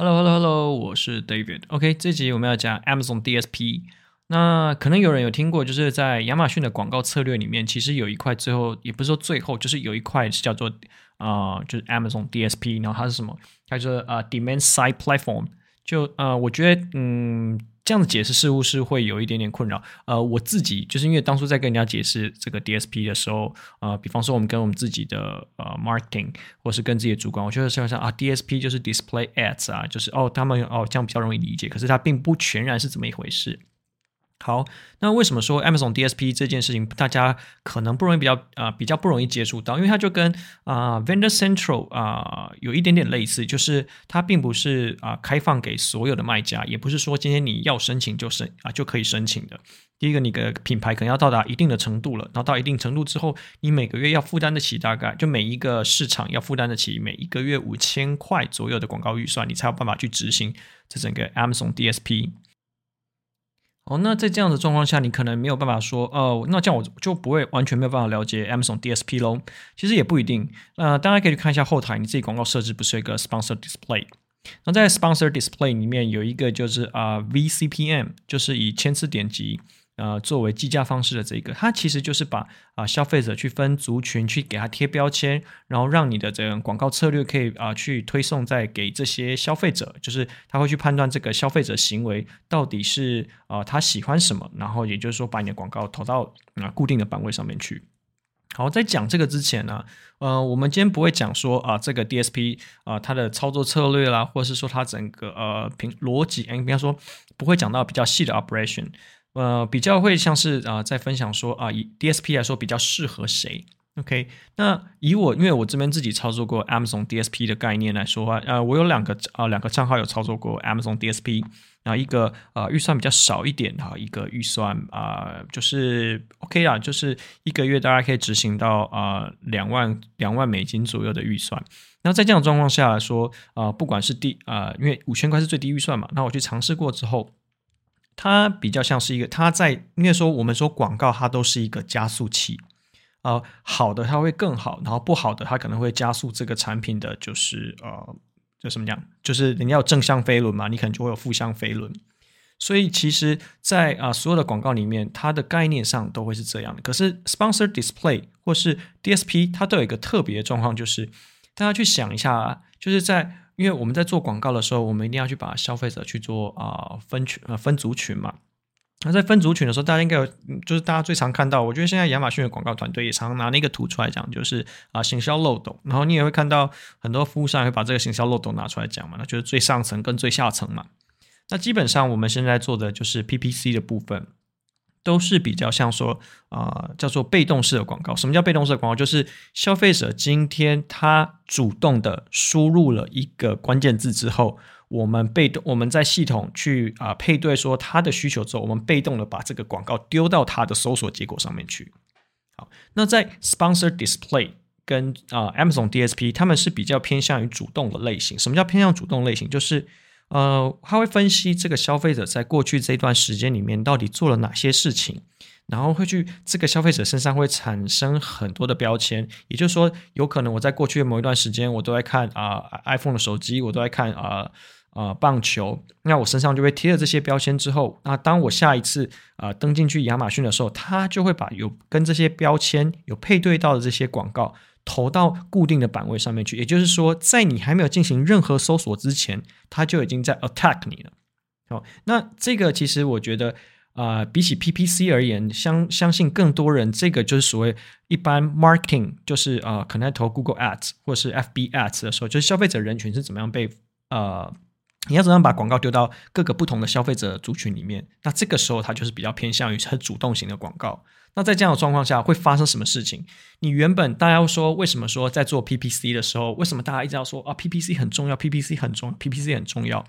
Hello，Hello，Hello，我是 David。OK，这集我们要讲 Amazon DSP。那可能有人有听过，就是在亚马逊的广告策略里面，其实有一块最后也不是说最后，就是有一块是叫做啊、就是 Amazon DSP。然后它是什么？它就是啊、Demand Side Platform。就啊、我觉得嗯。这样的解释似乎是会有一点点困扰。呃，我自己就是因为当初在跟人家解释这个 DSP 的时候，呃，比方说我们跟我们自己的呃 marketing，或是跟自己的主管，我觉得像像啊，DSP 就是 display ads 啊，就是哦，他们哦这样比较容易理解。可是它并不全然是这么一回事。好，那为什么说 Amazon DSP 这件事情大家可能不容易比较啊、比较不容易接触到？因为它就跟啊、Vendor Central 啊、有一点点类似，就是它并不是啊、开放给所有的卖家，也不是说今天你要申请就申啊、就可以申请的。第一个，你的品牌可能要到达一定的程度了，然后到一定程度之后，你每个月要负担得起大概就每一个市场要负担得起每一个月五千块左右的广告预算，你才有办法去执行这整个 Amazon DSP。哦，那在这样的状况下，你可能没有办法说，哦，那这样我就不会完全没有办法了解 Amazon DSP 喽。其实也不一定。呃，大家可以去看一下后台，你自己广告设置不是一个 Sponsor Display？那在 Sponsor Display 里面有一个就是啊、VCPM，就是以千次点击。呃，作为计价方式的这个，它其实就是把啊、消费者去分族群，去给他贴标签，然后让你的这个广告策略可以啊、去推送在给这些消费者，就是他会去判断这个消费者行为到底是啊、他喜欢什么，然后也就是说把你的广告投到啊、固定的版位上面去。好，在讲这个之前呢，呃，我们今天不会讲说啊、这个 DSP 啊、它的操作策略啦，或者是说它整个呃平逻辑，应该说不会讲到比较细的 operation。呃，比较会像是啊、呃，在分享说啊、以 DSP 来说比较适合谁？OK，那以我因为我这边自己操作过 Amazon DSP 的概念来说话，呃，我有两个啊、两个账号有操作过 Amazon DSP，然后一个、呃、预算比较少一点哈，一个预算啊、就是 OK 啦，就是一个月大概可以执行到啊两万两万美金左右的预算。那在这样的状况下来说啊、呃，不管是第啊、呃，因为五千块是最低预算嘛，那我去尝试过之后。它比较像是一个，它在应该说我们说广告，它都是一个加速器，呃，好的它会更好，然后不好的它可能会加速这个产品的就是呃，就什么讲，就是人家有正向飞轮嘛，你可能就会有负向飞轮。所以其实在，啊所有的广告里面，它的概念上都会是这样的。可是 Sponsor Display 或是 DSP，它都有一个特别的状况，就是大家去想一下啊，就是在。因为我们在做广告的时候，我们一定要去把消费者去做啊、分群呃分族群嘛。那在分族群的时候，大家应该有，就是大家最常看到，我觉得现在亚马逊的广告团队也常拿那个图出来讲，就是啊、行销漏斗。然后你也会看到很多服务商会把这个行销漏斗拿出来讲嘛，那就是最上层跟最下层嘛。那基本上我们现在做的就是 PPC 的部分。都是比较像说啊、叫做被动式的广告。什么叫被动式的广告？就是消费者今天他主动的输入了一个关键字之后，我们被动我们在系统去啊、配对说他的需求之后，我们被动的把这个广告丢到他的搜索结果上面去。好，那在 Sponsor Display 跟啊、Amazon DSP，他们是比较偏向于主动的类型。什么叫偏向主动类型？就是呃，他会分析这个消费者在过去这段时间里面到底做了哪些事情，然后会去这个消费者身上会产生很多的标签。也就是说，有可能我在过去的某一段时间，我都在看啊、iPhone 的手机，我都在看啊啊、棒球，那我身上就会贴了这些标签之后，那当我下一次啊、登进去亚马逊的时候，他就会把有跟这些标签有配对到的这些广告。投到固定的版位上面去，也就是说，在你还没有进行任何搜索之前，它就已经在 attack 你了。好，那这个其实我觉得啊、呃，比起 PPC 而言，相相信更多人这个就是所谓一般 marketing，就是啊、呃，可能投 Google Ads 或是 FB Ads 的时候，就是消费者人群是怎么样被呃，你要怎样把广告丢到各个不同的消费者族群里面？那这个时候它就是比较偏向于很主动型的广告。那在这样的状况下会发生什么事情？你原本大家说，为什么说在做 PPC 的时候，为什么大家一直要说啊 PPC 很重要，PPC 很重要，PPC 很重要？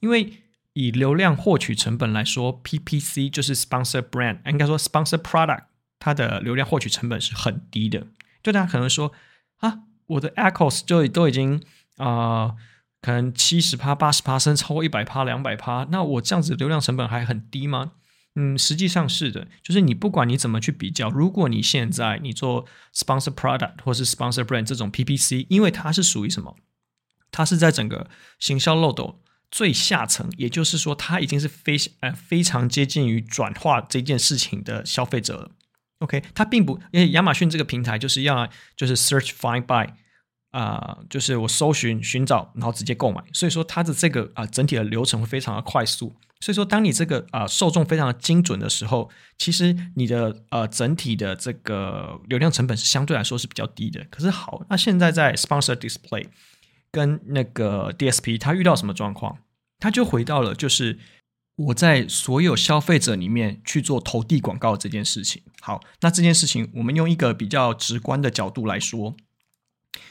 因为以流量获取成本来说，PPC 就是 Sponsor Brand，应该说 Sponsor Product，它的流量获取成本是很低的。就大家可能说啊，我的 ACoS 就都已经啊、可能七十趴、八十趴，甚至超过一百趴、两百趴，那我这样子流量成本还很低吗？嗯，实际上是的，就是你不管你怎么去比较，如果你现在你做 sponsor product 或是 sponsor brand 这种 PPC，因为它是属于什么？它是在整个行销漏斗最下层，也就是说，它已经是非呃非常接近于转化这件事情的消费者。OK，它并不，因为亚马逊这个平台就是要就是 search find buy 啊、就是我搜寻寻找，然后直接购买，所以说它的这个啊、整体的流程会非常的快速。所以说，当你这个啊、受众非常的精准的时候，其实你的呃整体的这个流量成本是相对来说是比较低的。可是好，那现在在 Sponsor Display 跟那个 DSP，它遇到什么状况？它就回到了就是我在所有消费者里面去做投递广告这件事情。好，那这件事情我们用一个比较直观的角度来说。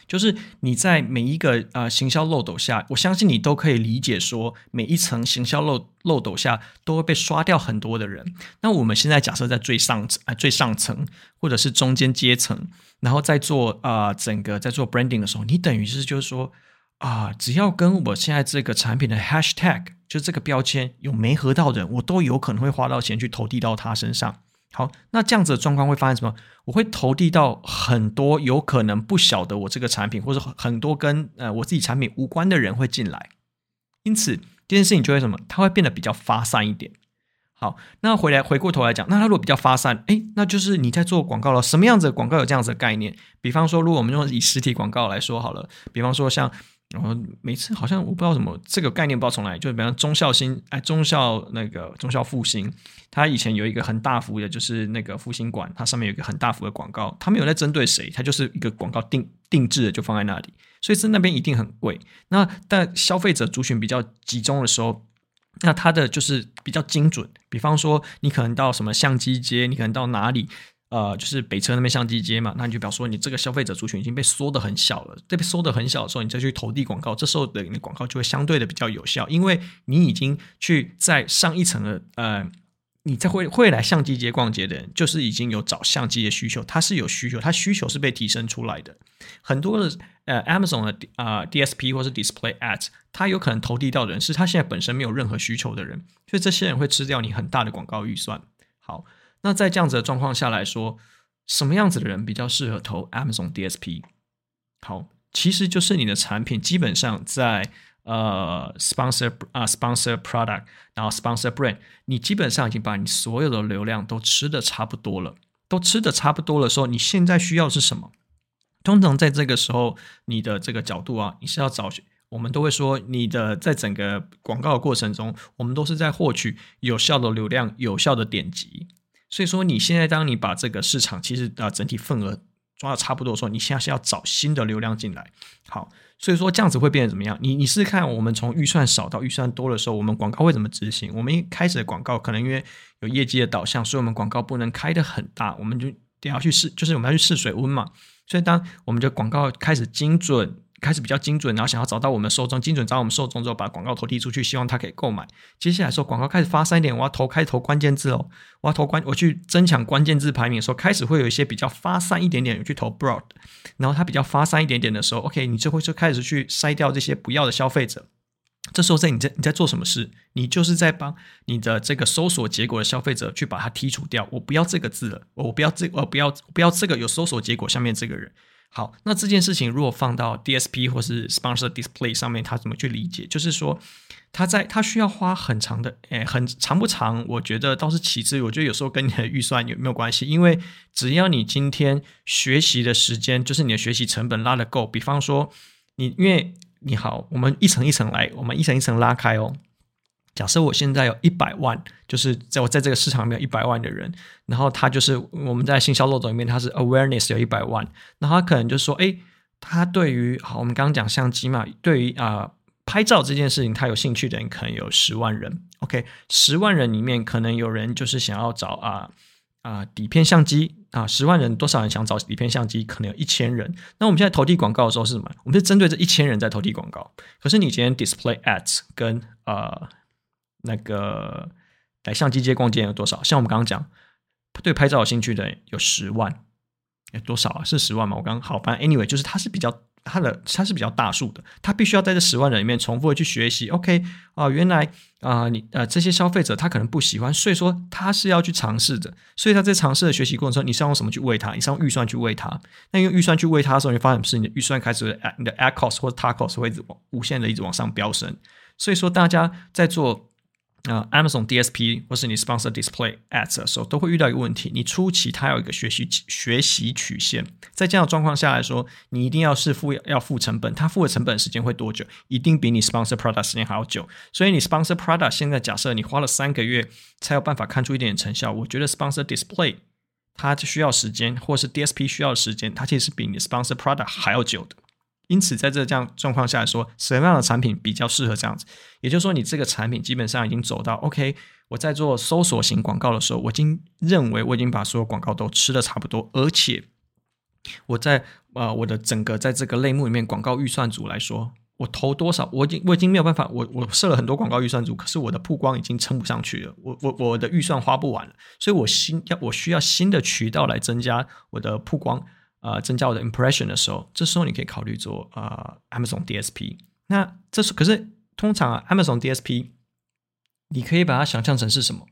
就是你在每一个呃行销漏斗下，我相信你都可以理解说，每一层行销漏漏斗下都会被刷掉很多的人。那我们现在假设在最上层、呃、最上层或者是中间阶层，然后在做啊、呃、整个在做 branding 的时候，你等于是就是说啊、只要跟我现在这个产品的 hashtag 就这个标签有没合到的人，我都有可能会花到钱去投递到他身上。好，那这样子的状况会发生什么？我会投递到很多有可能不晓得我这个产品，或者很多跟呃我自己产品无关的人会进来，因此这件事情就会什么？它会变得比较发散一点。好，那回来回过头来讲，那它如果比较发散，哎，那就是你在做广告了。什么样子的广告有这样子的概念？比方说，如果我们用以实体广告来说好了，比方说像。然后每次好像我不知道什么这个概念不知道从哪里，就比方忠孝新哎忠孝那个忠孝复兴，它以前有一个很大幅的，就是那个复兴馆，它上面有一个很大幅的广告，它没有在针对谁，它就是一个广告定定制的就放在那里，所以是那边一定很贵。那但消费者族群比较集中的时候，那它的就是比较精准。比方说你可能到什么相机街，你可能到哪里。呃，就是北车那边相机街嘛，那你就表示说你这个消费者族群已经被缩得很小了。这被缩得很小的时候，你再去投递广告，这时候的你的广告就会相对的比较有效，因为你已经去在上一层的呃，你在会会来相机街逛街的人，就是已经有找相机的需求，他是有需求，他需求是被提升出来的。很多的呃 Amazon 的啊、DSP 或是 Display Ads，他有可能投递到的人是他现在本身没有任何需求的人，所以这些人会吃掉你很大的广告预算。好。那在这样子的状况下来说，什么样子的人比较适合投 Amazon DSP？好，其实就是你的产品基本上在呃 sponsor 啊 sponsor product，然后 sponsor brand，你基本上已经把你所有的流量都吃的差不多了，都吃的差不多的时候，你现在需要是什么？通常在这个时候，你的这个角度啊，你是要找，我们都会说，你的在整个广告的过程中，我们都是在获取有效的流量、有效的点击。所以说，你现在当你把这个市场其实啊整体份额抓的差不多的时候，你现在是要找新的流量进来。好，所以说这样子会变得怎么样？你你试试看，我们从预算少到预算多的时候，我们广告会怎么执行？我们一开始的广告可能因为有业绩的导向，所以我们广告不能开得很大，我们就得要去试，就是我们要去试水温嘛。所以当我们的广告开始精准。开始比较精准，然后想要找到我们受众，精准找到我们受众之后，把广告投递出去，希望他可以购买。接下来说广告开始发散一点，我要投开始投关键字哦，我要投关，我去增强关键字排名的时候，开始会有一些比较发散一点点，去投 broad，然后它比较发散一点点的时候，OK，你就会就开始去筛掉这些不要的消费者。这时候在你在你在做什么事？你就是在帮你的这个搜索结果的消费者去把它剔除掉。我不要这个字了，我不要这，我不要不要这个有搜索结果下面这个人。好，那这件事情如果放到 DSP 或是 Sponsor Display 上面，他怎么去理解？就是说，他在他需要花很长的，诶，很长不长？我觉得倒是其次。我觉得有时候跟你的预算有没有关系？因为只要你今天学习的时间，就是你的学习成本拉得够。比方说，你因为你好，我们一层一层来，我们一层一层拉开哦。假设我现在有一百万，就是在我在这个市场里面有一百万的人，然后他就是我们在行销漏斗里面，他是 awareness 有一百万，那他可能就说，哎，他对于好，我们刚刚讲相机嘛，对于啊、拍照这件事情，他有兴趣的人可能有十万人，OK，十万人里面可能有人就是想要找啊啊、底片相机啊，十万人多少人想找底片相机？可能有一千人。那我们现在投递广告的时候是什么？我们是针对这一千人在投递广告。可是你今天 display ads 跟。呃那个来相机街逛街有多少？像我们刚刚讲，对拍照有兴趣的有十万，有多少啊？是十万吗？我刚刚好，反正 anyway 就是它是比较它的它是比较大数的，它必须要在这十万人里面重复的去学习。OK 啊、原来啊、你呃这些消费者他可能不喜欢，所以说他是要去尝试的。所以他在尝试的学习过程中，你是要用什么去喂他？你是用预算去喂他？那用预算去喂他的时候，你发现不是你的预算开始你的 a cost 或者 t a cost 会无限的一直往上飙升。所以说大家在做。啊、，Amazon DSP 或是你 Sponsor Display Ads 的时候，都会遇到一个问题：你初期它有一个学习学习曲线，在这样的状况下来说，你一定要是付要付成本，它付的成本时间会多久？一定比你 Sponsor Product 时间还要久。所以你 Sponsor Product 现在假设你花了三个月才有办法看出一点点成效，我觉得 Sponsor Display 它需要时间，或是 DSP 需要时间，它其实是比你 Sponsor Product 还要久的。因此，在这这样状况下来说，什么样的产品比较适合这样子？也就是说，你这个产品基本上已经走到 OK。我在做搜索型广告的时候，我已经认为我已经把所有广告都吃得差不多，而且我在呃我的整个在这个类目里面广告预算组来说，我投多少，我已经我已经没有办法，我我设了很多广告预算组，可是我的曝光已经撑不上去了，我我我的预算花不完了，所以我新要我需要新的渠道来增加我的曝光。呃，增加我的 impression 的时候，这时候你可以考虑做呃 Amazon DSP。那这是可是通常啊，Amazon DSP，你可以把它想象成是什么？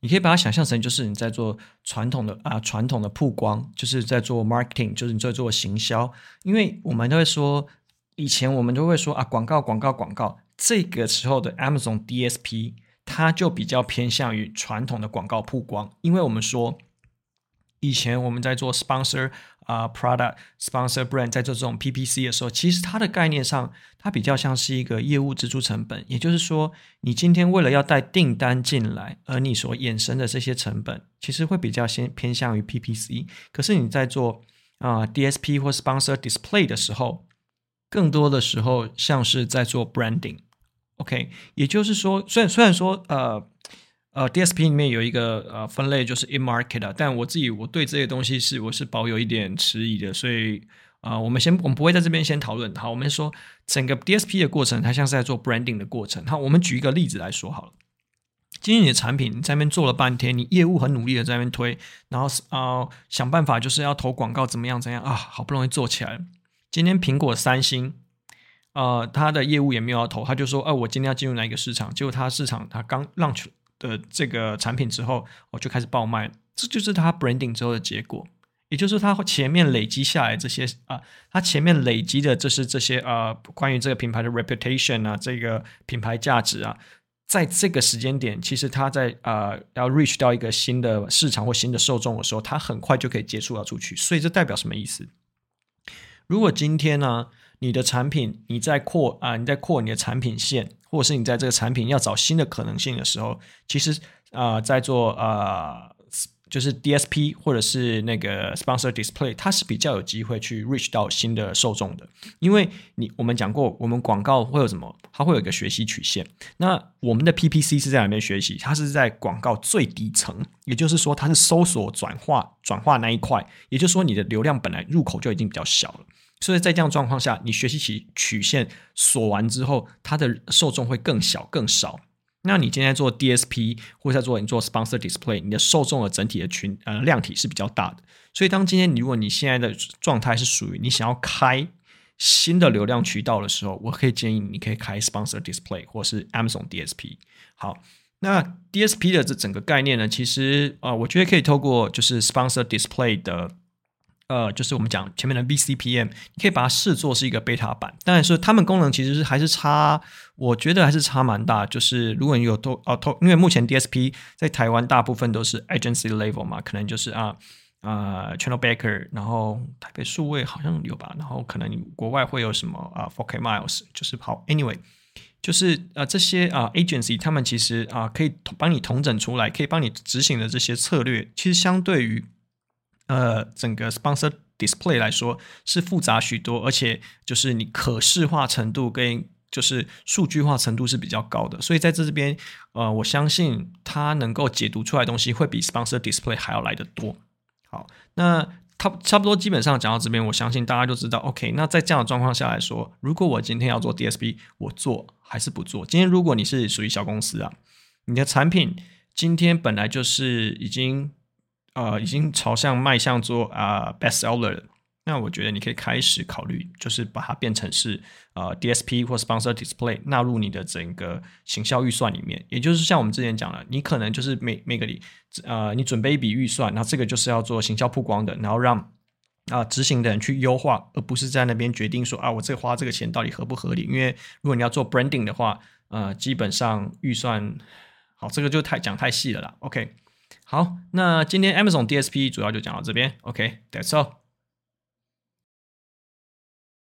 你可以把它想象成就是你在做传统的啊、传统的曝光，就是在做 marketing，就是你在做行销。因为我们都会说，以前我们都会说啊广告广告广告，这个时候的 Amazon DSP 它就比较偏向于传统的广告曝光，因为我们说以前我们在做 sponsor。啊、，product sponsor brand 在做这种 PPC 的时候，其实它的概念上，它比较像是一个业务支出成本。也就是说，你今天为了要带订单进来，而你所衍生的这些成本，其实会比较先偏向于 PPC。可是你在做啊、DSP 或 sponsor display 的时候，更多的时候像是在做 branding。OK，也就是说，虽然虽然说呃。呃，DSP 里面有一个呃分类就是 in market 啊，但我自己我对这些东西是我是保有一点迟疑的，所以啊、呃，我们先我们不会在这边先讨论。好，我们说整个 DSP 的过程，它像是在做 branding 的过程。好，我们举一个例子来说好了。今天你的产品在那边做了半天，你业务很努力的在那边推，然后啊、呃、想办法就是要投广告，怎么样怎样啊，好不容易做起来。今天苹果、三星，呃，他的业务也没有要投，他就说，哦、我今天要进入哪一个市场？结果他市场他刚 launch。的这个产品之后，我就开始爆卖，这就是它 branding 之后的结果。也就是它前面累积下来这些啊，它前面累积的这是这些啊，关于这个品牌的 reputation 啊，这个品牌价值啊，在这个时间点，其实它在啊要 reach 到一个新的市场或新的受众的时候，它很快就可以接触到出去。所以这代表什么意思？如果今天呢，你的产品你在扩啊，你在扩你的产品线。或者是你在这个产品要找新的可能性的时候，其实啊、在做啊、就是 DSP 或者是那个 Sponsor Display，它是比较有机会去 reach 到新的受众的。因为你我们讲过，我们广告会有什么？它会有一个学习曲线。那我们的 PPC 是在哪边学习？它是在广告最底层，也就是说，它是搜索转化转化那一块。也就是说，你的流量本来入口就已经比较小了。所以在这样状况下，你学习起曲线锁完之后，它的受众会更小更少。那你今天做 DSP 或者在做你做 Sponsor Display，你的受众的整体的群呃量体是比较大的。所以当今天如果你现在的状态是属于你想要开新的流量渠道的时候，我可以建议你可以开 Sponsor Display 或是 Amazon DSP。好，那 DSP 的这整个概念呢，其实啊、我觉得可以透过就是 Sponsor Display 的。呃，就是我们讲前面的 VCPM，你可以把它视作是一个 beta 版，但是它们功能其实是还是差，我觉得还是差蛮大。就是如果你有投哦投，因为目前 DSP 在台湾大部分都是 agency level 嘛，可能就是啊啊、Channel Baker，然后台北数位好像有吧，然后可能国外会有什么啊 4K Miles，就是好 Anyway，就是啊这些啊 agency 他们其实啊可以帮你统整出来，可以帮你执行的这些策略，其实相对于。呃，整个 sponsor display 来说是复杂许多，而且就是你可视化程度跟就是数据化程度是比较高的，所以在这这边，呃，我相信它能够解读出来的东西会比 sponsor display 还要来得多。好，那它差不多基本上讲到这边，我相信大家就知道，OK，那在这样的状况下来说，如果我今天要做 DSP，我做还是不做？今天如果你是属于小公司啊，你的产品今天本来就是已经。呃，已经朝向迈向做啊、呃、best seller 了。那我觉得你可以开始考虑，就是把它变成是呃 DSP 或 Sponsor Display 纳入你的整个行销预算里面。也就是像我们之前讲了，你可能就是每每个礼呃你准备一笔预算，然后这个就是要做行销曝光的，然后让啊执行的人去优化，而不是在那边决定说啊我这花这个钱到底合不合理？因为如果你要做 Branding 的话，呃基本上预算好，这个就太讲太细了啦。OK。好，那今天 Amazon DSP 主要就讲到这边。OK，That's all。